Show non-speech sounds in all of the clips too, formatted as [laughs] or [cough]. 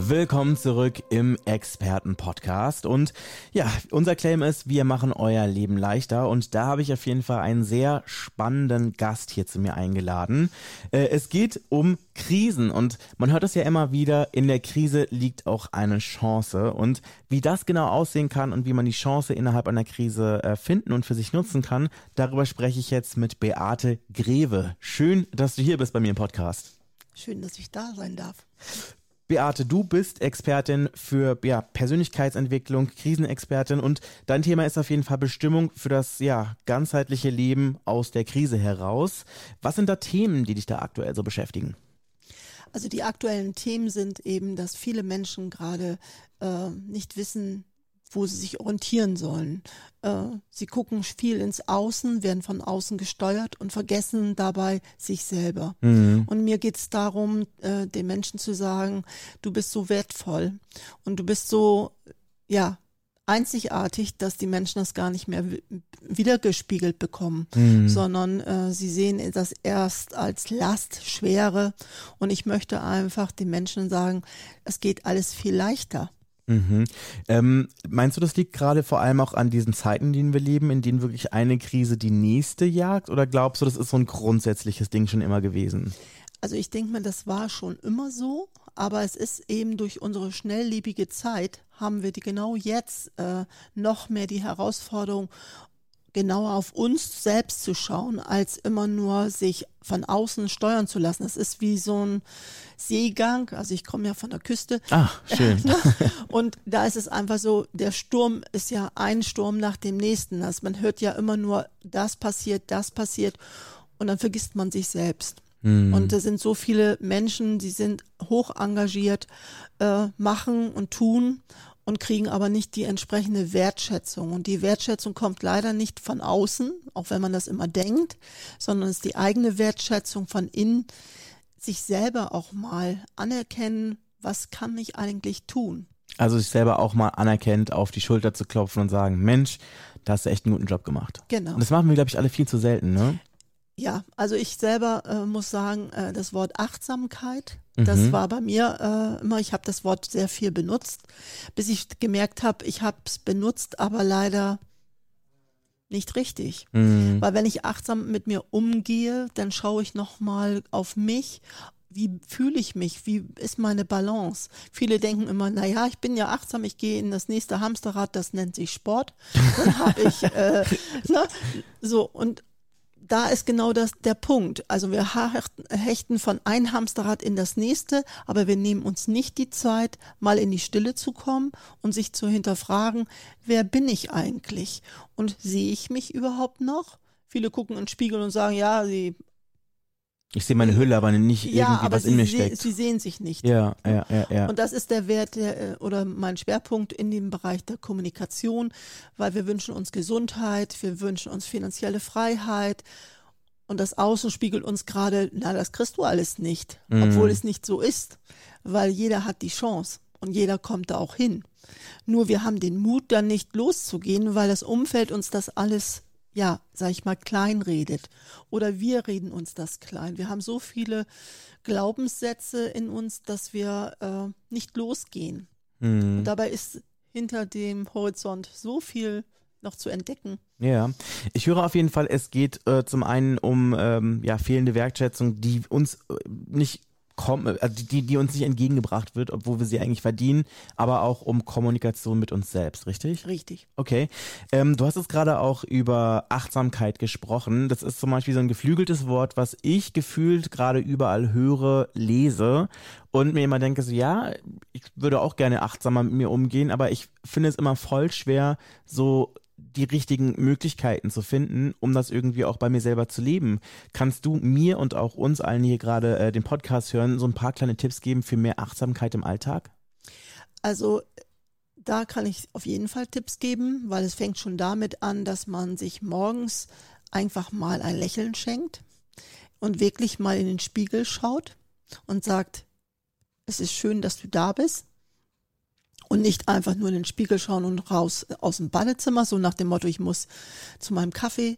Willkommen zurück im Experten-Podcast. Und ja, unser Claim ist, wir machen euer Leben leichter. Und da habe ich auf jeden Fall einen sehr spannenden Gast hier zu mir eingeladen. Äh, es geht um Krisen und man hört es ja immer wieder, in der Krise liegt auch eine Chance. Und wie das genau aussehen kann und wie man die Chance innerhalb einer Krise äh, finden und für sich nutzen kann, darüber spreche ich jetzt mit Beate Greve. Schön, dass du hier bist bei mir im Podcast. Schön, dass ich da sein darf. Beate, du bist Expertin für ja, Persönlichkeitsentwicklung, Krisenexpertin und dein Thema ist auf jeden Fall Bestimmung für das ja, ganzheitliche Leben aus der Krise heraus. Was sind da Themen, die dich da aktuell so beschäftigen? Also die aktuellen Themen sind eben, dass viele Menschen gerade äh, nicht wissen, wo sie sich orientieren sollen. Äh, sie gucken viel ins Außen, werden von außen gesteuert und vergessen dabei sich selber. Mhm. Und mir geht es darum, äh, den Menschen zu sagen, du bist so wertvoll und du bist so, ja, einzigartig, dass die Menschen das gar nicht mehr wiedergespiegelt bekommen, mhm. sondern äh, sie sehen das erst als Last, Schwere. Und ich möchte einfach den Menschen sagen, es geht alles viel leichter. Mhm. Ähm, meinst du, das liegt gerade vor allem auch an diesen Zeiten, in denen wir leben, in denen wirklich eine Krise die nächste jagt? Oder glaubst du, das ist so ein grundsätzliches Ding schon immer gewesen? Also ich denke mal, das war schon immer so, aber es ist eben durch unsere schnelllebige Zeit haben wir die genau jetzt äh, noch mehr die Herausforderung, genauer auf uns selbst zu schauen, als immer nur sich von außen steuern zu lassen. Es ist wie so ein Seegang, also ich komme ja von der Küste. Ach, schön. [laughs] Ne? Und da ist es einfach so, der Sturm ist ja ein Sturm nach dem nächsten. Also man hört ja immer nur, das passiert, das passiert und dann vergisst man sich selbst. Mhm. Und da sind so viele Menschen, die sind hoch engagiert, äh, machen und tun und kriegen aber nicht die entsprechende Wertschätzung. Und die Wertschätzung kommt leider nicht von außen, auch wenn man das immer denkt, sondern es ist die eigene Wertschätzung von innen, sich selber auch mal anerkennen, was kann ich eigentlich tun. Also sich selber auch mal anerkennt, auf die Schulter zu klopfen und sagen, Mensch, da hast du echt einen guten Job gemacht. Genau. Und das machen wir, glaube ich, alle viel zu selten, ne? Ja, also ich selber äh, muss sagen, äh, das Wort Achtsamkeit, mhm. das war bei mir äh, immer, ich habe das Wort sehr viel benutzt, bis ich gemerkt habe, ich habe es benutzt, aber leider nicht richtig. Mhm. Weil wenn ich achtsam mit mir umgehe, dann schaue ich nochmal auf mich, wie fühle ich mich, wie ist meine Balance. Viele denken immer, naja, ich bin ja achtsam, ich gehe in das nächste Hamsterrad, das nennt sich Sport. Dann habe ich, äh, [laughs] ne, so, und da ist genau das der Punkt. Also wir hechten von ein Hamsterrad in das nächste, aber wir nehmen uns nicht die Zeit, mal in die Stille zu kommen und sich zu hinterfragen, wer bin ich eigentlich und sehe ich mich überhaupt noch? Viele gucken in den Spiegel und sagen, ja, sie ich sehe meine Hülle, aber nicht ja, irgendwie, aber was in mir steckt. Sie sehen sich nicht. Ja, ja, ja, ja. Und das ist der Wert der, äh, oder mein Schwerpunkt in dem Bereich der Kommunikation, weil wir wünschen uns Gesundheit, wir wünschen uns finanzielle Freiheit. Und das Außen spiegelt uns gerade, na, das kriegst du alles nicht, mhm. obwohl es nicht so ist, weil jeder hat die Chance und jeder kommt da auch hin. Nur wir haben den Mut, dann nicht loszugehen, weil das Umfeld uns das alles ja, sag ich mal, klein redet. Oder wir reden uns das klein. Wir haben so viele Glaubenssätze in uns, dass wir äh, nicht losgehen. Mhm. Und dabei ist hinter dem Horizont so viel noch zu entdecken. Ja, ich höre auf jeden Fall, es geht äh, zum einen um ähm, ja, fehlende Wertschätzung, die uns äh, nicht kommen, also die, die uns nicht entgegengebracht wird, obwohl wir sie eigentlich verdienen, aber auch um Kommunikation mit uns selbst, richtig? Richtig. Okay. Ähm, du hast jetzt gerade auch über Achtsamkeit gesprochen. Das ist zum Beispiel so ein geflügeltes Wort, was ich gefühlt gerade überall höre, lese und mir immer denke so, ja, ich würde auch gerne achtsamer mit mir umgehen, aber ich finde es immer voll schwer, so die richtigen Möglichkeiten zu finden, um das irgendwie auch bei mir selber zu leben. Kannst du mir und auch uns allen hier gerade äh, den Podcast hören, so ein paar kleine Tipps geben für mehr Achtsamkeit im Alltag? Also da kann ich auf jeden Fall Tipps geben, weil es fängt schon damit an, dass man sich morgens einfach mal ein Lächeln schenkt und wirklich mal in den Spiegel schaut und sagt, es ist schön, dass du da bist. Und nicht einfach nur in den Spiegel schauen und raus aus dem Badezimmer, so nach dem Motto, ich muss zu meinem Kaffee.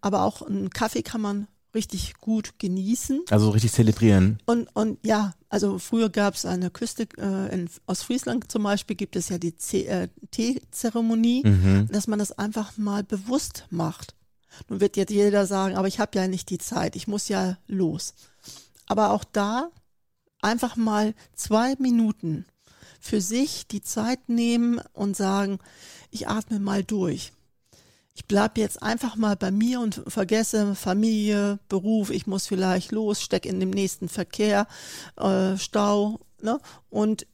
Aber auch einen Kaffee kann man richtig gut genießen. Also richtig zelebrieren. Und, und ja, also früher gab es eine Küste, äh, in Ostfriesland zum Beispiel gibt es ja die äh, Teezeremonie, mhm. dass man das einfach mal bewusst macht. Nun wird jetzt jeder sagen, aber ich habe ja nicht die Zeit, ich muss ja los. Aber auch da einfach mal zwei Minuten für sich die Zeit nehmen und sagen, ich atme mal durch ich bleibe jetzt einfach mal bei mir und vergesse Familie, Beruf, ich muss vielleicht los, stecke in dem nächsten Verkehr, äh, Stau ne? und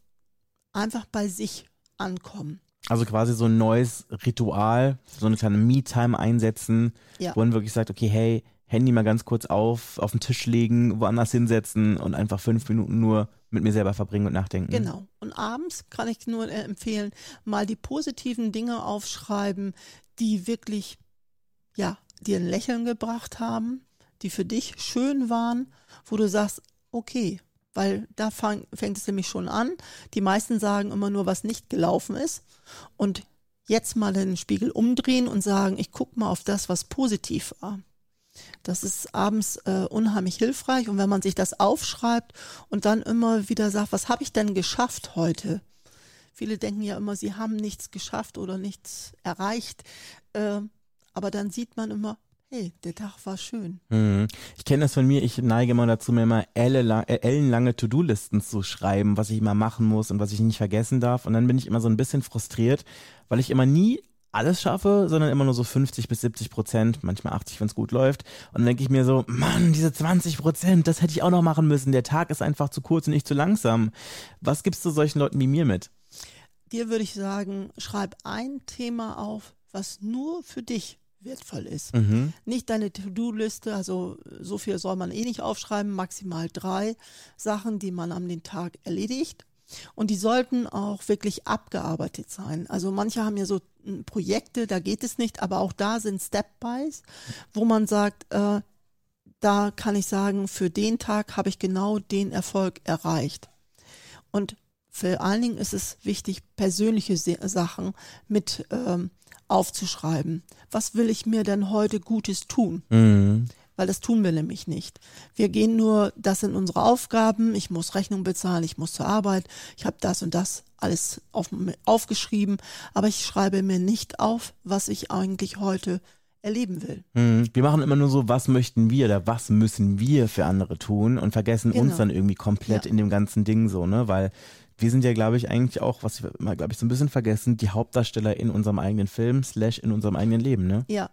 einfach bei sich ankommen. Also quasi so ein neues Ritual, so eine kleine Me-Time einsetzen, ja. wo man wirklich sagt, okay, hey, Handy mal ganz kurz auf, auf den Tisch legen, woanders hinsetzen und einfach fünf Minuten nur mit mir selber verbringen und nachdenken. Genau. Und abends kann ich nur empfehlen, mal die positiven Dinge aufschreiben, die wirklich, ja, dir ein Lächeln gebracht haben, die für dich schön waren, wo du sagst, okay, weil da fang, fängt es nämlich schon an. Die meisten sagen immer nur, was nicht gelaufen ist. Und jetzt mal den Spiegel umdrehen und sagen, ich gucke mal auf das, was positiv war. Das ist abends äh, unheimlich hilfreich. Und wenn man sich das aufschreibt und dann immer wieder sagt, was habe ich denn geschafft heute? Viele denken ja immer, sie haben nichts geschafft oder nichts erreicht. Äh, aber dann sieht man immer, hey, der Tag war schön. Mhm. Ich kenne das von mir, ich neige immer dazu, mir immer äh, ellenlange To-Do-Listen zu schreiben, was ich immer machen muss und was ich nicht vergessen darf. Und dann bin ich immer so ein bisschen frustriert, weil ich immer nie alles schaffe, sondern immer nur so 50 bis 70 Prozent, manchmal 80, wenn es gut läuft. Und dann denke ich mir so, Mann, diese 20 Prozent, das hätte ich auch noch machen müssen. Der Tag ist einfach zu kurz und nicht zu langsam. Was gibst du solchen Leuten wie mir mit? dir würde ich sagen, schreib ein Thema auf, was nur für dich wertvoll ist. Mhm. Nicht deine To-Do-Liste, also so viel soll man eh nicht aufschreiben, maximal drei Sachen, die man am den Tag erledigt. Und die sollten auch wirklich abgearbeitet sein. Also manche haben ja so hm, Projekte, da geht es nicht, aber auch da sind Step-Bys, wo man sagt, äh, da kann ich sagen, für den Tag habe ich genau den Erfolg erreicht. Und vor allen Dingen ist es wichtig, persönliche Sachen mit ähm, aufzuschreiben. Was will ich mir denn heute Gutes tun? Mhm. Weil das tun wir nämlich nicht. Wir gehen nur, das sind unsere Aufgaben, ich muss Rechnung bezahlen, ich muss zur Arbeit, ich habe das und das alles auf, aufgeschrieben, aber ich schreibe mir nicht auf, was ich eigentlich heute erleben will. Mhm. Wir machen immer nur so, was möchten wir oder was müssen wir für andere tun und vergessen genau. uns dann irgendwie komplett ja. in dem ganzen Ding so, ne? Weil wir sind ja, glaube ich, eigentlich auch, was wir immer, glaube ich, so ein bisschen vergessen, die Hauptdarsteller in unserem eigenen Film, slash in unserem eigenen Leben, ne? Ja.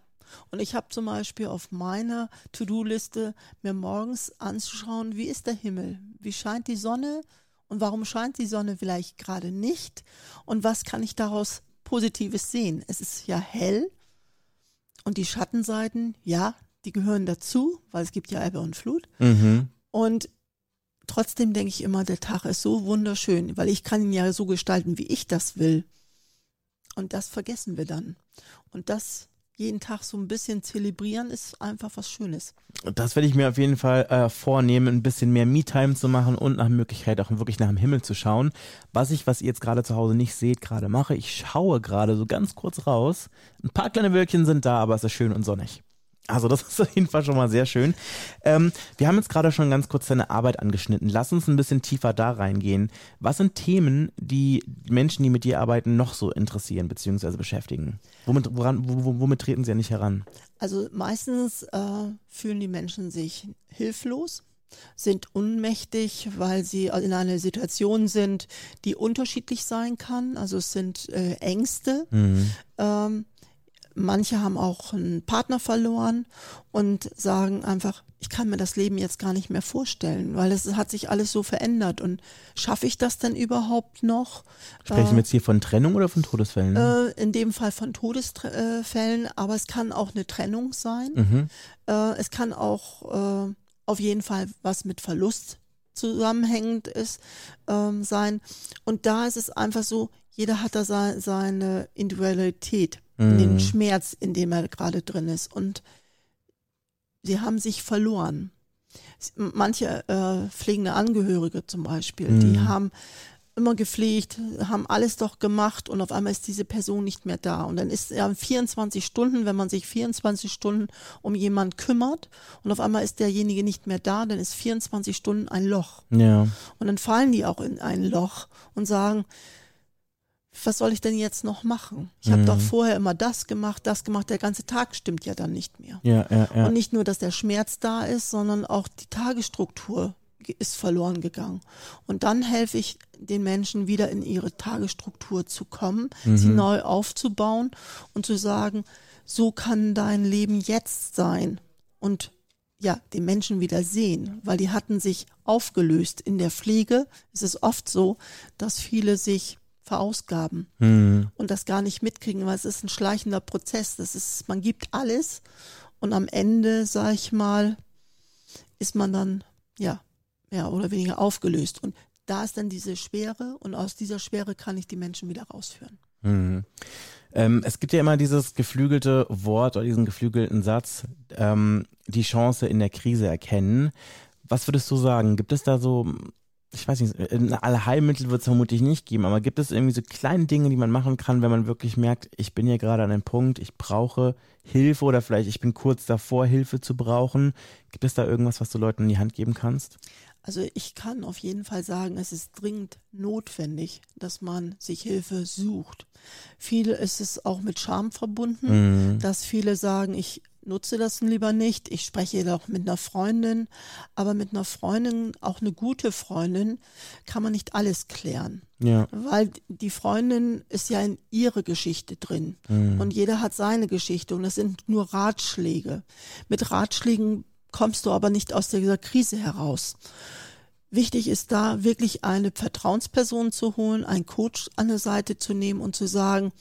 Und ich habe zum Beispiel auf meiner To-Do-Liste mir morgens anzuschauen, wie ist der Himmel? Wie scheint die Sonne? Und warum scheint die Sonne vielleicht gerade nicht? Und was kann ich daraus Positives sehen? Es ist ja hell. Und die Schattenseiten, ja, die gehören dazu, weil es gibt ja Ebbe und Flut. Mhm. Und trotzdem denke ich immer, der Tag ist so wunderschön, weil ich kann ihn ja so gestalten, wie ich das will. Und das vergessen wir dann. Und das jeden Tag so ein bisschen zelebrieren ist einfach was Schönes. Das werde ich mir auf jeden Fall äh, vornehmen, ein bisschen mehr Me-Time zu machen und nach Möglichkeit auch wirklich nach dem Himmel zu schauen. Was ich, was ihr jetzt gerade zu Hause nicht seht, gerade mache, ich schaue gerade so ganz kurz raus. Ein paar kleine Wölkchen sind da, aber es ist schön und sonnig. Also das [laughs] ist auf jeden Fall schon mal sehr schön. Ähm, wir haben jetzt gerade schon ganz kurz deine Arbeit angeschnitten. Lass uns ein bisschen tiefer da reingehen. Was sind Themen, die Menschen, die mit dir arbeiten, noch so interessieren bzw. beschäftigen? Womit, woran, womit treten sie ja nicht heran? Also meistens äh, fühlen die Menschen sich hilflos sind unmächtig, weil sie in einer Situation sind, die unterschiedlich sein kann. Also es sind äh, Ängste. Mhm. Ähm, Manche haben auch einen Partner verloren und sagen einfach, ich kann mir das Leben jetzt gar nicht mehr vorstellen, weil es hat sich alles so verändert. Und schaffe ich das denn überhaupt noch? Sprechen wir jetzt hier von Trennung oder von Todesfällen? Äh, in dem Fall von Todesfällen, aber es kann auch eine Trennung sein. Mhm. Äh, es kann auch äh, auf jeden Fall was mit Verlust zusammenhängend ist, ähm, sein. Und da ist es einfach so, jeder hat da seine Individualität mhm. den Schmerz, in dem er gerade drin ist. Und sie haben sich verloren. Manche äh, pflegende Angehörige zum Beispiel, mhm. die haben immer gepflegt, haben alles doch gemacht und auf einmal ist diese Person nicht mehr da. Und dann ist er 24 Stunden, wenn man sich 24 Stunden um jemanden kümmert und auf einmal ist derjenige nicht mehr da, dann ist 24 Stunden ein Loch. Ja. Und dann fallen die auch in ein Loch und sagen, was soll ich denn jetzt noch machen? Ich habe mhm. doch vorher immer das gemacht, das gemacht. Der ganze Tag stimmt ja dann nicht mehr. Ja, ja, ja. Und nicht nur, dass der Schmerz da ist, sondern auch die Tagesstruktur ist verloren gegangen. Und dann helfe ich den Menschen wieder in ihre Tagesstruktur zu kommen, mhm. sie neu aufzubauen und zu sagen, so kann dein Leben jetzt sein. Und ja, den Menschen wieder sehen, weil die hatten sich aufgelöst. In der Pflege ist es oft so, dass viele sich verausgaben mhm. und das gar nicht mitkriegen, weil es ist ein schleichender Prozess. Das ist, man gibt alles und am Ende, sag ich mal, ist man dann, ja, mehr oder weniger aufgelöst. Und da ist dann diese Schwere und aus dieser Schwere kann ich die Menschen wieder rausführen. Mhm. Ähm, es gibt ja immer dieses geflügelte Wort oder diesen geflügelten Satz, ähm, die Chance in der Krise erkennen. Was würdest du sagen? Gibt es da so ich weiß nicht, ein Allheilmittel wird es vermutlich nicht geben, aber gibt es irgendwie so kleine Dinge, die man machen kann, wenn man wirklich merkt, ich bin hier gerade an einem Punkt, ich brauche Hilfe oder vielleicht ich bin kurz davor, Hilfe zu brauchen. Gibt es da irgendwas, was du Leuten in die Hand geben kannst? Also ich kann auf jeden Fall sagen, es ist dringend notwendig, dass man sich Hilfe sucht. Viele ist es auch mit Scham verbunden, mhm. dass viele sagen, ich nutze das lieber nicht. Ich spreche doch mit einer Freundin, aber mit einer Freundin, auch eine gute Freundin, kann man nicht alles klären. Ja. Weil die Freundin ist ja in ihre Geschichte drin mhm. und jeder hat seine Geschichte und das sind nur Ratschläge. Mit Ratschlägen kommst du aber nicht aus dieser Krise heraus. Wichtig ist da wirklich eine Vertrauensperson zu holen, einen Coach an der Seite zu nehmen und zu sagen,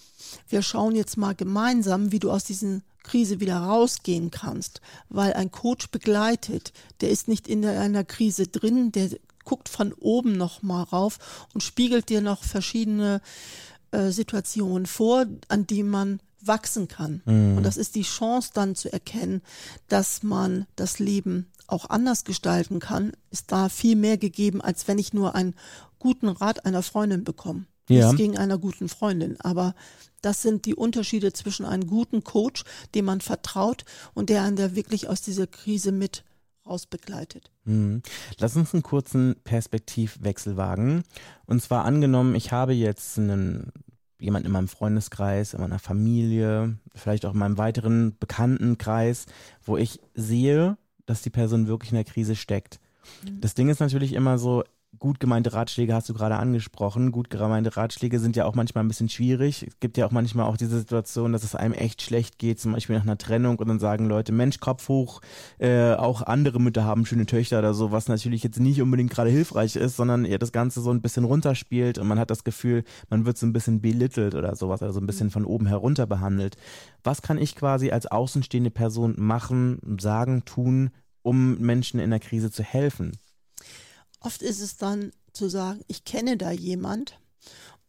wir schauen jetzt mal gemeinsam, wie du aus diesen Krise wieder rausgehen kannst, weil ein Coach begleitet, der ist nicht in einer Krise drin, der guckt von oben noch mal rauf und spiegelt dir noch verschiedene äh, Situationen vor, an die man wachsen kann. Mhm. Und das ist die Chance dann zu erkennen, dass man das Leben auch anders gestalten kann, ist da viel mehr gegeben, als wenn ich nur einen guten Rat einer Freundin bekomme. Ja. Nichts gegen einer guten Freundin, aber das sind die Unterschiede zwischen einem guten Coach, dem man vertraut und der einen da wirklich aus dieser Krise mit rausbegleitet. Mhm. Lass uns einen kurzen Perspektivwechsel wagen. Und zwar angenommen, ich habe jetzt einen jemand in meinem Freundeskreis, in meiner Familie, vielleicht auch in meinem weiteren Bekanntenkreis, wo ich sehe, dass die Person wirklich in der Krise steckt. Mhm. Das Ding ist natürlich immer so, gut gemeinte Ratschläge hast du gerade angesprochen. Gut gemeinte Ratschläge sind ja auch manchmal ein bisschen schwierig. Es gibt ja auch manchmal auch diese Situation, dass es einem echt schlecht geht, zum Beispiel nach einer Trennung und dann sagen Leute, Mensch, Kopf hoch, äh, auch andere Mütter haben schöne Töchter oder so, was natürlich jetzt nicht unbedingt gerade hilfreich ist, sondern eher das Ganze so ein bisschen runterspielt und man hat das Gefühl, man wird so ein bisschen belittelt oder sowas, also ein bisschen von oben herunter behandelt. Was kann ich quasi als außenstehende Person machen, sagen, tun, um Menschen in der Krise zu helfen? Oft ist es dann zu sagen, ich kenne da jemand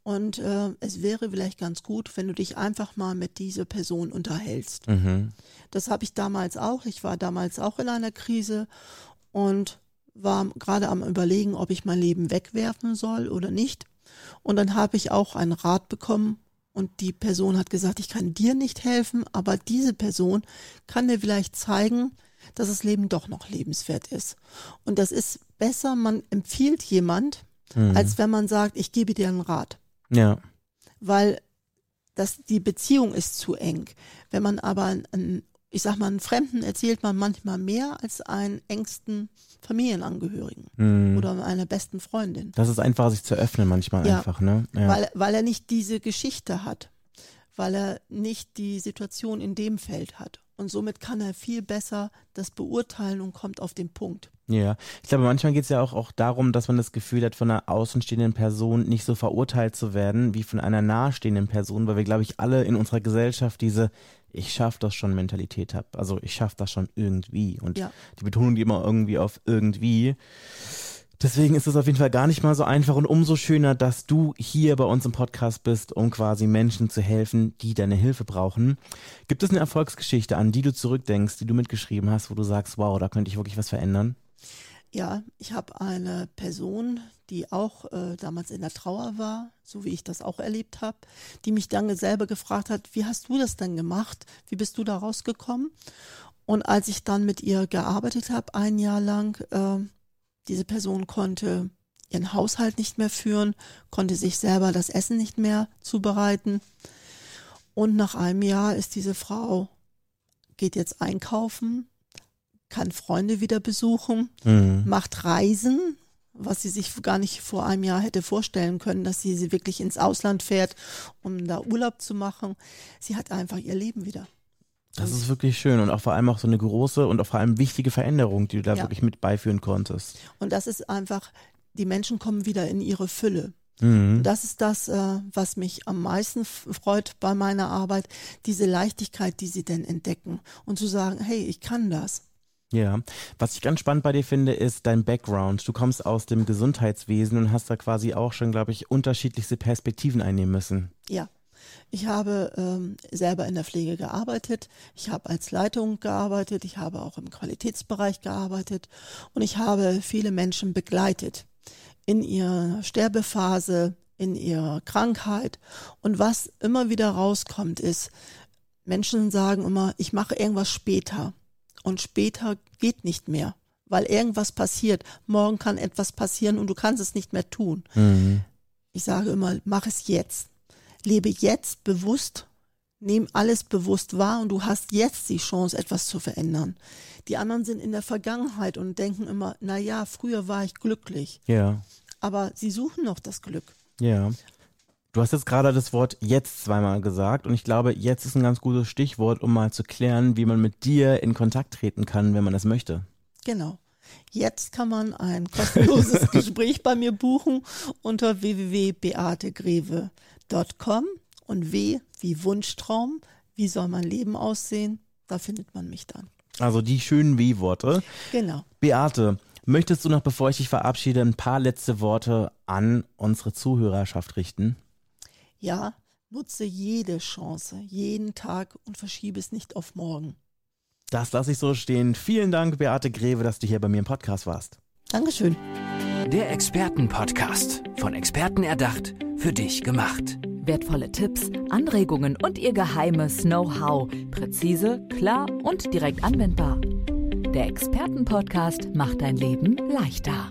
und äh, es wäre vielleicht ganz gut, wenn du dich einfach mal mit dieser Person unterhältst. Mhm. Das habe ich damals auch. Ich war damals auch in einer Krise und war gerade am Überlegen, ob ich mein Leben wegwerfen soll oder nicht. Und dann habe ich auch einen Rat bekommen und die Person hat gesagt, ich kann dir nicht helfen, aber diese Person kann dir vielleicht zeigen, dass das Leben doch noch lebenswert ist. Und das ist besser, man empfiehlt jemand, mhm. als wenn man sagt, ich gebe dir einen Rat. Ja. Weil das, die Beziehung ist zu eng. Wenn man aber einen, ich sag mal, einen Fremden erzählt man manchmal mehr als einen engsten Familienangehörigen mhm. oder einer besten Freundin. Das ist einfach, sich zu öffnen manchmal ja, einfach, ne? Ja. Weil, weil er nicht diese Geschichte hat, weil er nicht die Situation in dem Feld hat. Und somit kann er viel besser das beurteilen und kommt auf den Punkt. Ja, ich glaube, manchmal geht es ja auch, auch darum, dass man das Gefühl hat, von einer außenstehenden Person nicht so verurteilt zu werden wie von einer nahestehenden Person, weil wir, glaube ich, alle in unserer Gesellschaft diese Ich schaff das schon Mentalität haben. Also ich schaff das schon irgendwie. Und ja. die Betonung, die immer irgendwie auf irgendwie Deswegen ist es auf jeden Fall gar nicht mal so einfach und umso schöner, dass du hier bei uns im Podcast bist, um quasi Menschen zu helfen, die deine Hilfe brauchen. Gibt es eine Erfolgsgeschichte, an die du zurückdenkst, die du mitgeschrieben hast, wo du sagst, wow, da könnte ich wirklich was verändern? Ja, ich habe eine Person, die auch äh, damals in der Trauer war, so wie ich das auch erlebt habe, die mich dann selber gefragt hat, wie hast du das denn gemacht? Wie bist du da rausgekommen? Und als ich dann mit ihr gearbeitet habe, ein Jahr lang, äh, diese Person konnte ihren Haushalt nicht mehr führen, konnte sich selber das Essen nicht mehr zubereiten. Und nach einem Jahr ist diese Frau, geht jetzt einkaufen, kann Freunde wieder besuchen, mhm. macht Reisen, was sie sich gar nicht vor einem Jahr hätte vorstellen können, dass sie, sie wirklich ins Ausland fährt, um da Urlaub zu machen. Sie hat einfach ihr Leben wieder. Das ist wirklich schön und auch vor allem auch so eine große und auch vor allem wichtige Veränderung, die du da ja. wirklich mit beiführen konntest. Und das ist einfach, die Menschen kommen wieder in ihre Fülle. Mhm. Das ist das, äh, was mich am meisten freut bei meiner Arbeit, diese Leichtigkeit, die sie denn entdecken und zu sagen, hey, ich kann das. Ja, was ich ganz spannend bei dir finde, ist dein Background. Du kommst aus dem Gesundheitswesen und hast da quasi auch schon, glaube ich, unterschiedlichste Perspektiven einnehmen müssen. Ja. Ich habe ähm, selber in der Pflege gearbeitet, ich habe als Leitung gearbeitet, ich habe auch im Qualitätsbereich gearbeitet und ich habe viele Menschen begleitet in ihrer Sterbephase, in ihrer Krankheit. Und was immer wieder rauskommt, ist, Menschen sagen immer, ich mache irgendwas später und später geht nicht mehr, weil irgendwas passiert. Morgen kann etwas passieren und du kannst es nicht mehr tun. Mhm. Ich sage immer, mach es jetzt. Lebe jetzt bewusst, nimm alles bewusst wahr und du hast jetzt die Chance, etwas zu verändern. Die anderen sind in der Vergangenheit und denken immer, na ja, früher war ich glücklich. Ja. Aber sie suchen noch das Glück. Ja. Du hast jetzt gerade das Wort jetzt zweimal gesagt und ich glaube, jetzt ist ein ganz gutes Stichwort, um mal zu klären, wie man mit dir in Kontakt treten kann, wenn man das möchte. Genau. Jetzt kann man ein kostenloses [laughs] Gespräch bei mir buchen unter www.beategreve.com und W wie Wunschtraum, wie soll mein Leben aussehen, da findet man mich dann. Also die schönen W-Worte. Genau. Beate, möchtest du noch, bevor ich dich verabschiede, ein paar letzte Worte an unsere Zuhörerschaft richten? Ja, nutze jede Chance, jeden Tag und verschiebe es nicht auf morgen. Das lasse ich so stehen. Vielen Dank, Beate Greve, dass du hier bei mir im Podcast warst. Dankeschön. Der Expertenpodcast. Von Experten erdacht, für dich gemacht. Wertvolle Tipps, Anregungen und ihr geheimes Know-how. Präzise, klar und direkt anwendbar. Der Expertenpodcast macht dein Leben leichter.